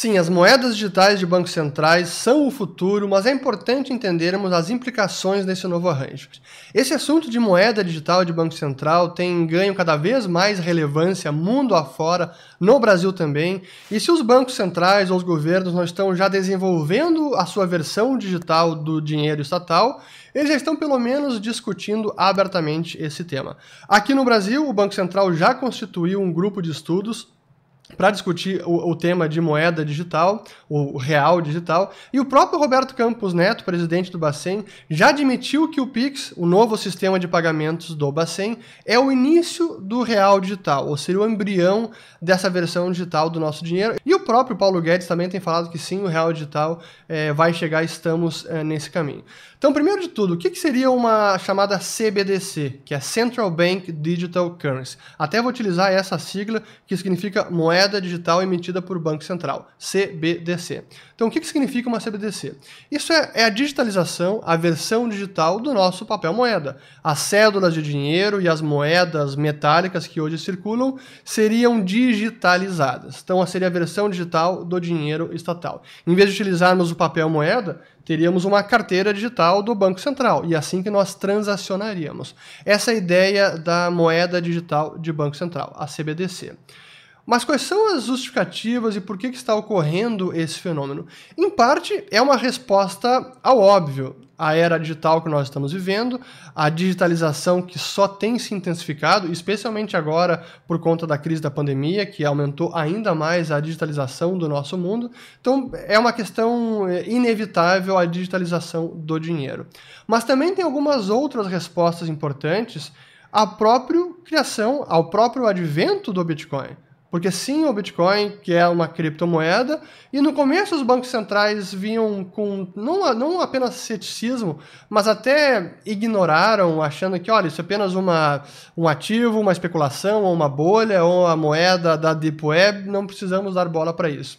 Sim, as moedas digitais de bancos centrais são o futuro, mas é importante entendermos as implicações desse novo arranjo. Esse assunto de moeda digital de Banco Central tem ganho cada vez mais relevância mundo afora, no Brasil também, e se os bancos centrais ou os governos não estão já desenvolvendo a sua versão digital do dinheiro estatal, eles já estão pelo menos discutindo abertamente esse tema. Aqui no Brasil, o Banco Central já constituiu um grupo de estudos para discutir o, o, tema de moeda digital, o real digital, e o próprio Roberto Campos Neto, presidente do Bacen, já admitiu que o Pix, o novo sistema de pagamentos do Bacen, é o início do real digital, ou seja, o embrião dessa versão digital do nosso dinheiro. E o próprio Paulo Guedes também tem falado que sim, o real digital é, vai chegar, estamos é, nesse caminho. Então, primeiro de tudo, o que, que seria uma chamada CBDC, que é Central Bank Digital Currency? Até vou utilizar essa sigla que significa moeda digital emitida por Banco Central, CBDC. Então, o que, que significa uma CBDC? Isso é, é a digitalização, a versão digital do nosso papel moeda. As cédulas de dinheiro e as moedas metálicas que hoje circulam seriam digitalizadas. Então, seria a versão digital do dinheiro estatal. Em vez de utilizarmos o papel moeda, teríamos uma carteira digital do Banco Central e é assim que nós transacionaríamos. Essa é a ideia da moeda digital de Banco Central, a CBDC. Mas quais são as justificativas e por que, que está ocorrendo esse fenômeno? Em parte, é uma resposta ao óbvio. A era digital que nós estamos vivendo, a digitalização que só tem se intensificado, especialmente agora por conta da crise da pandemia, que aumentou ainda mais a digitalização do nosso mundo. Então, é uma questão é, inevitável a digitalização do dinheiro. Mas também tem algumas outras respostas importantes à própria criação, ao próprio advento do Bitcoin. Porque sim, o Bitcoin, que é uma criptomoeda, e no começo os bancos centrais vinham com não, não apenas ceticismo, mas até ignoraram, achando que, olha, isso é apenas uma, um ativo, uma especulação, ou uma bolha, ou a moeda da Deep Web, não precisamos dar bola para isso.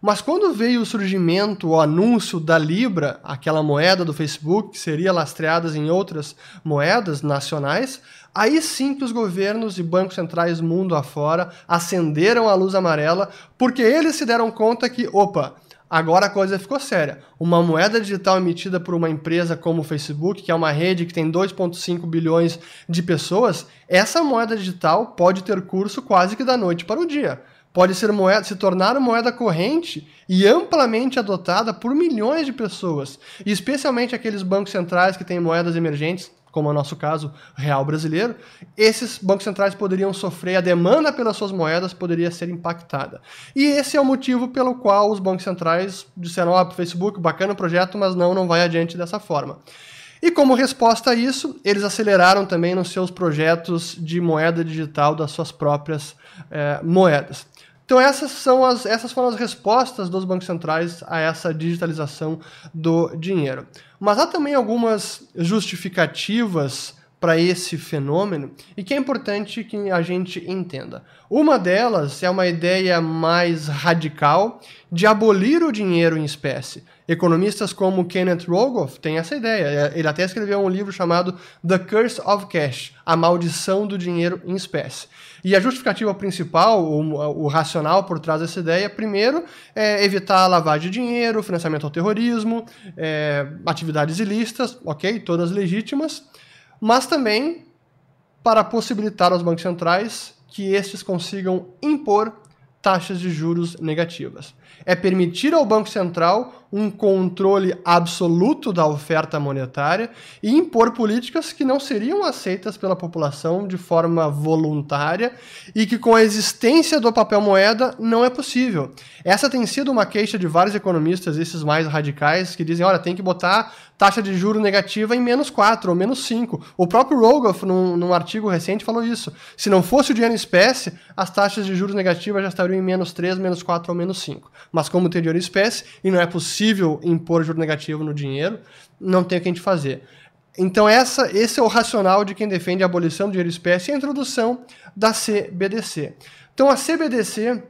Mas quando veio o surgimento, o anúncio da Libra, aquela moeda do Facebook que seria lastreada em outras moedas nacionais, aí sim que os governos e bancos centrais mundo afora acenderam a luz amarela, porque eles se deram conta que, opa, agora a coisa ficou séria. Uma moeda digital emitida por uma empresa como o Facebook, que é uma rede que tem 2,5 bilhões de pessoas, essa moeda digital pode ter curso quase que da noite para o dia pode ser moeda, se tornar moeda corrente e amplamente adotada por milhões de pessoas, e especialmente aqueles bancos centrais que têm moedas emergentes, como é o nosso caso real brasileiro, esses bancos centrais poderiam sofrer, a demanda pelas suas moedas poderia ser impactada. E esse é o motivo pelo qual os bancos centrais disseram, ó, oh, Facebook, bacana o projeto, mas não, não vai adiante dessa forma. E como resposta a isso, eles aceleraram também nos seus projetos de moeda digital das suas próprias eh, moedas. Então essas são as essas foram as respostas dos bancos centrais a essa digitalização do dinheiro. Mas há também algumas justificativas para esse fenômeno e que é importante que a gente entenda. Uma delas é uma ideia mais radical de abolir o dinheiro em espécie. Economistas como Kenneth Rogoff têm essa ideia. Ele até escreveu um livro chamado The Curse of Cash, A Maldição do Dinheiro em Espécie. E a justificativa principal, o, o racional por trás dessa ideia, primeiro, é evitar a lavagem de dinheiro, financiamento ao terrorismo, é, atividades ilícitas, ok, todas legítimas, mas também para possibilitar aos bancos centrais que estes consigam impor taxas de juros negativas. É permitir ao Banco Central um controle absoluto da oferta monetária e impor políticas que não seriam aceitas pela população de forma voluntária e que, com a existência do papel moeda, não é possível. Essa tem sido uma queixa de vários economistas, esses mais radicais, que dizem: olha, tem que botar taxa de juro negativa em menos 4 ou menos 5. O próprio Rogoff, num, num artigo recente, falou isso. Se não fosse o dinheiro em espécie, as taxas de juros negativas já estariam em menos 3, menos 4 ou menos 5. Mas como em espécie e não é possível impor juro negativo no dinheiro, não tem o que a gente fazer. Então essa, esse é o racional de quem defende a abolição do dinheiro espécie e a introdução da CBDC. Então a CBDC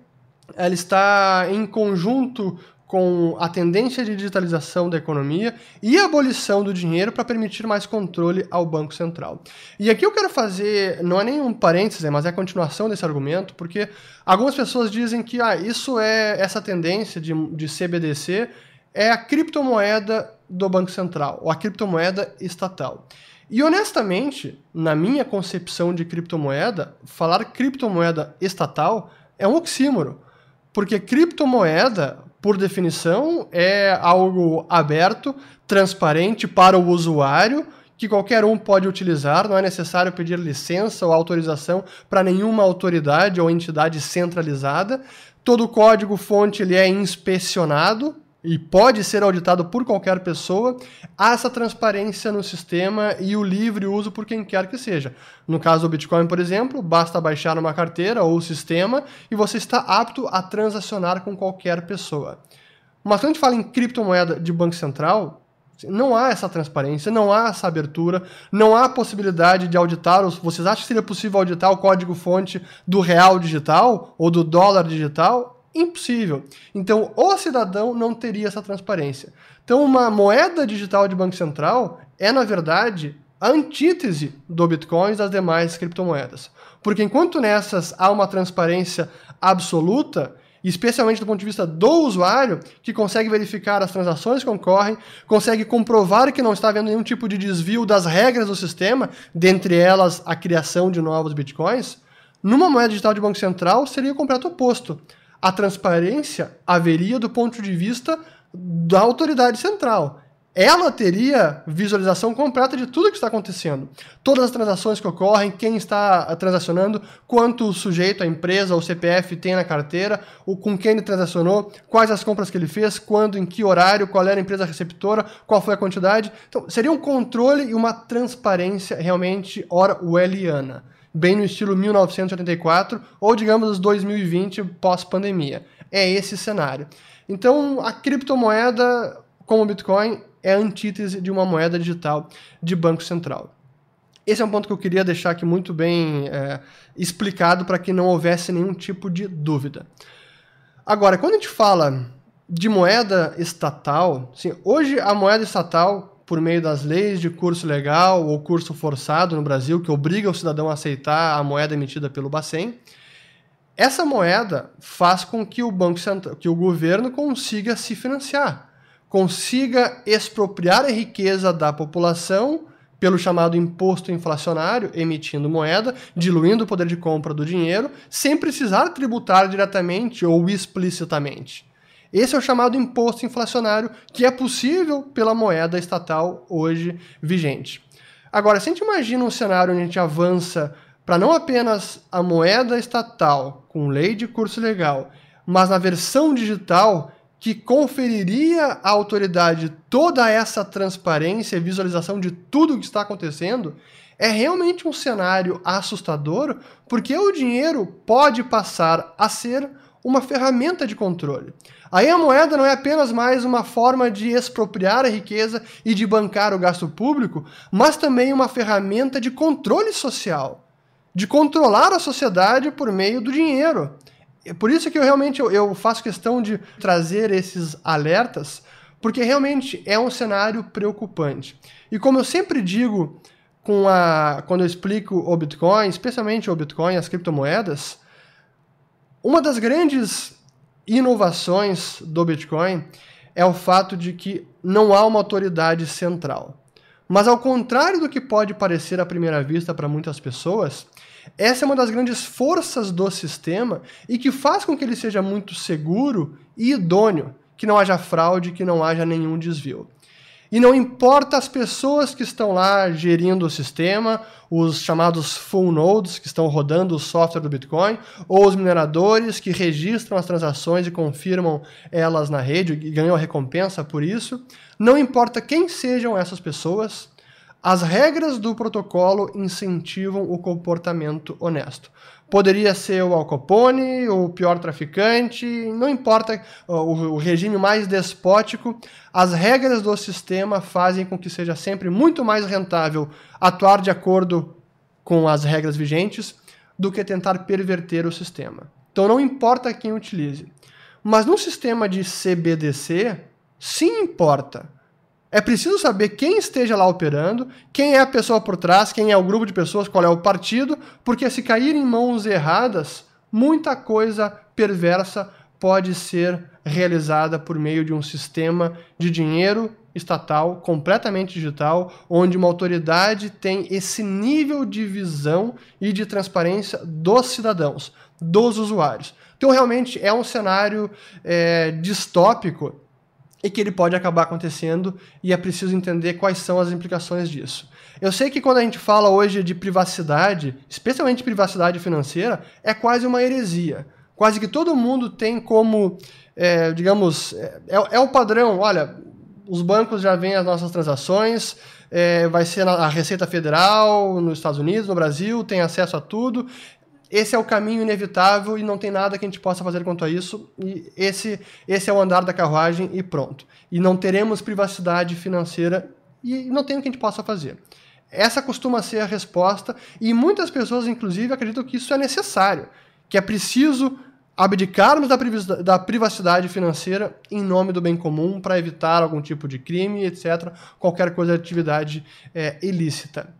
ela está em conjunto com a tendência de digitalização da economia e a abolição do dinheiro para permitir mais controle ao Banco Central. E aqui eu quero fazer, não é nenhum parêntese, mas é a continuação desse argumento, porque algumas pessoas dizem que ah, isso é essa tendência de, de CBDC é a criptomoeda do Banco Central, ou a criptomoeda estatal. E honestamente, na minha concepção de criptomoeda, falar criptomoeda estatal é um oxímoro. Porque criptomoeda, por definição, é algo aberto, transparente para o usuário, que qualquer um pode utilizar, não é necessário pedir licença ou autorização para nenhuma autoridade ou entidade centralizada. Todo o código fonte ele é inspecionado e pode ser auditado por qualquer pessoa, há essa transparência no sistema e o livre uso por quem quer que seja. No caso do Bitcoin, por exemplo, basta baixar uma carteira ou sistema e você está apto a transacionar com qualquer pessoa. Mas quando a gente fala em criptomoeda de Banco Central, não há essa transparência, não há essa abertura, não há possibilidade de auditar. Vocês acham que seria possível auditar o código-fonte do real digital ou do dólar digital? Impossível. Então, o cidadão não teria essa transparência. Então, uma moeda digital de Banco Central é, na verdade, a antítese do Bitcoin e das demais criptomoedas. Porque enquanto nessas há uma transparência absoluta, especialmente do ponto de vista do usuário, que consegue verificar as transações que ocorrem, consegue comprovar que não está havendo nenhum tipo de desvio das regras do sistema, dentre elas a criação de novos bitcoins, numa moeda digital de Banco Central seria o completo oposto a transparência haveria do ponto de vista da autoridade central. Ela teria visualização completa de tudo que está acontecendo. Todas as transações que ocorrem, quem está transacionando, quanto o sujeito, a empresa ou CPF tem na carteira, o, com quem ele transacionou, quais as compras que ele fez, quando, em que horário, qual era a empresa receptora, qual foi a quantidade. Então, seria um controle e uma transparência realmente orwelliana bem no estilo 1984 ou digamos 2020 pós-pandemia. É esse cenário. Então, a criptomoeda como o Bitcoin é a antítese de uma moeda digital de banco central. Esse é um ponto que eu queria deixar aqui muito bem é, explicado para que não houvesse nenhum tipo de dúvida. Agora, quando a gente fala de moeda estatal, assim, hoje a moeda estatal por meio das leis de curso legal ou curso forçado no Brasil, que obriga o cidadão a aceitar a moeda emitida pelo Bacen. Essa moeda faz com que o Banco Central, que o governo consiga se financiar, consiga expropriar a riqueza da população pelo chamado imposto inflacionário, emitindo moeda, diluindo o poder de compra do dinheiro, sem precisar tributar diretamente ou explicitamente. Esse é o chamado imposto inflacionário, que é possível pela moeda estatal hoje vigente. Agora, se a gente imagina um cenário onde a gente avança para não apenas a moeda estatal com lei de curso legal, mas na versão digital que conferiria à autoridade toda essa transparência e visualização de tudo o que está acontecendo, é realmente um cenário assustador, porque o dinheiro pode passar a ser uma ferramenta de controle. Aí a moeda não é apenas mais uma forma de expropriar a riqueza e de bancar o gasto público, mas também uma ferramenta de controle social, de controlar a sociedade por meio do dinheiro. É por isso que eu realmente eu, faço questão de trazer esses alertas, porque realmente é um cenário preocupante. E como eu sempre digo com a, quando eu explico o Bitcoin, especialmente o Bitcoin, as criptomoedas, uma das grandes inovações do Bitcoin é o fato de que não há uma autoridade central. Mas ao contrário do que pode parecer à primeira vista para muitas pessoas, essa é uma das grandes forças do sistema e que faz com que ele seja muito seguro e idôneo, que não haja fraude, que não haja nenhum desvio. E não importa as pessoas que estão lá gerindo o sistema, os chamados full nodes que estão rodando o software do Bitcoin, ou os mineradores que registram as transações e confirmam elas na rede e ganham a recompensa por isso. Não importa quem sejam essas pessoas, as regras do protocolo incentivam o comportamento honesto. Poderia ser o Al Capone, o pior traficante, não importa o, o regime mais despótico, as regras do sistema fazem com que seja sempre muito mais rentável atuar de acordo com as regras vigentes do que tentar perverter o sistema. Então não importa quem utilize. Mas num sistema de CBDC, sim importa. É preciso saber quem esteja lá operando, quem é a pessoa por trás, quem é o grupo de pessoas, qual é o partido, porque se cair em mãos erradas, muita coisa perversa pode ser realizada por meio de um sistema de dinheiro estatal completamente digital, onde uma autoridade tem esse nível de visão e de transparência dos cidadãos, dos usuários. Então, realmente é um cenário é, distópico e que ele pode acabar acontecendo e é preciso entender quais são as implicações disso. Eu sei que quando a gente fala hoje de privacidade, especialmente privacidade financeira, é quase uma heresia. Quase que todo mundo tem como, é, digamos, é, é, o padrão. Olha, os bancos já veem as nossas transações, é, vai ser a Receita Federal nos Estados Unidos, no Brasil, tem acesso a tudo esse é o caminho inevitável e não tem nada que a gente possa fazer quanto a isso. E esse, esse é o andar da carruagem e pronto. E não teremos privacidade financeira e não tem o que a gente possa fazer. Essa costuma ser a resposta e muitas pessoas, inclusive, acreditam que isso é necessário, que é preciso abdicarmos da privacidade financeira em nome do bem comum para evitar algum tipo de crime, etc., qualquer coisa de atividade é, ilícita.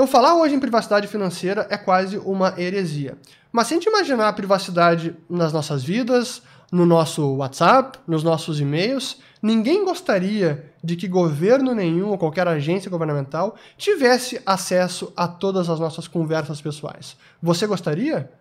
Então, falar hoje em privacidade financeira é quase uma heresia. Mas se a gente imaginar a privacidade nas nossas vidas, no nosso WhatsApp, nos nossos e-mails, ninguém gostaria de que governo nenhum ou qualquer agência governamental tivesse acesso a todas as nossas conversas pessoais. Você gostaria?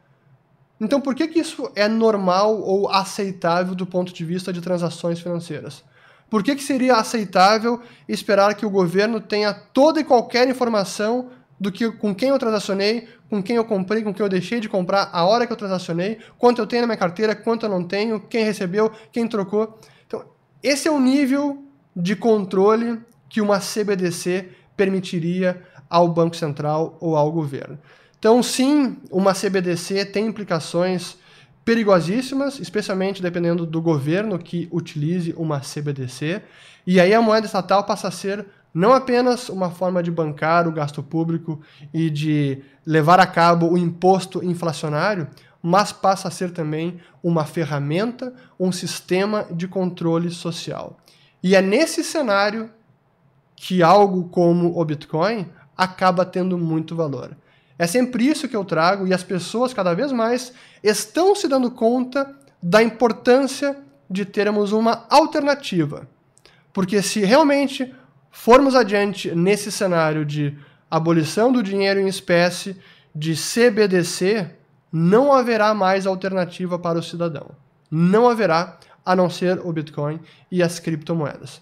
Então, por que, que isso é normal ou aceitável do ponto de vista de transações financeiras? Por que, que seria aceitável esperar que o governo tenha toda e qualquer informação do que com quem eu transacionei, com quem eu comprei, com quem eu deixei de comprar, a hora que eu transacionei, quanto eu tenho na minha carteira, quanto eu não tenho, quem recebeu, quem trocou. Então, esse é o nível de controle que uma CBDC permitiria ao Banco Central ou ao governo. Então, sim, uma CBDC tem implicações perigosíssimas, especialmente dependendo do governo que utilize uma CBDC. E aí a moeda estatal passa a ser não apenas uma forma de bancar o gasto público e de levar a cabo o imposto inflacionário, mas passa a ser também uma ferramenta, um sistema de controle social. E é nesse cenário que algo como o Bitcoin acaba tendo muito valor. É sempre isso que eu trago e as pessoas cada vez mais estão se dando conta da importância de termos uma alternativa. Porque se realmente formos adiante nesse cenário de abolição do dinheiro em espécie, de CBDC, não haverá mais alternativa para o cidadão. Não haverá, a não ser o Bitcoin e as criptomoedas.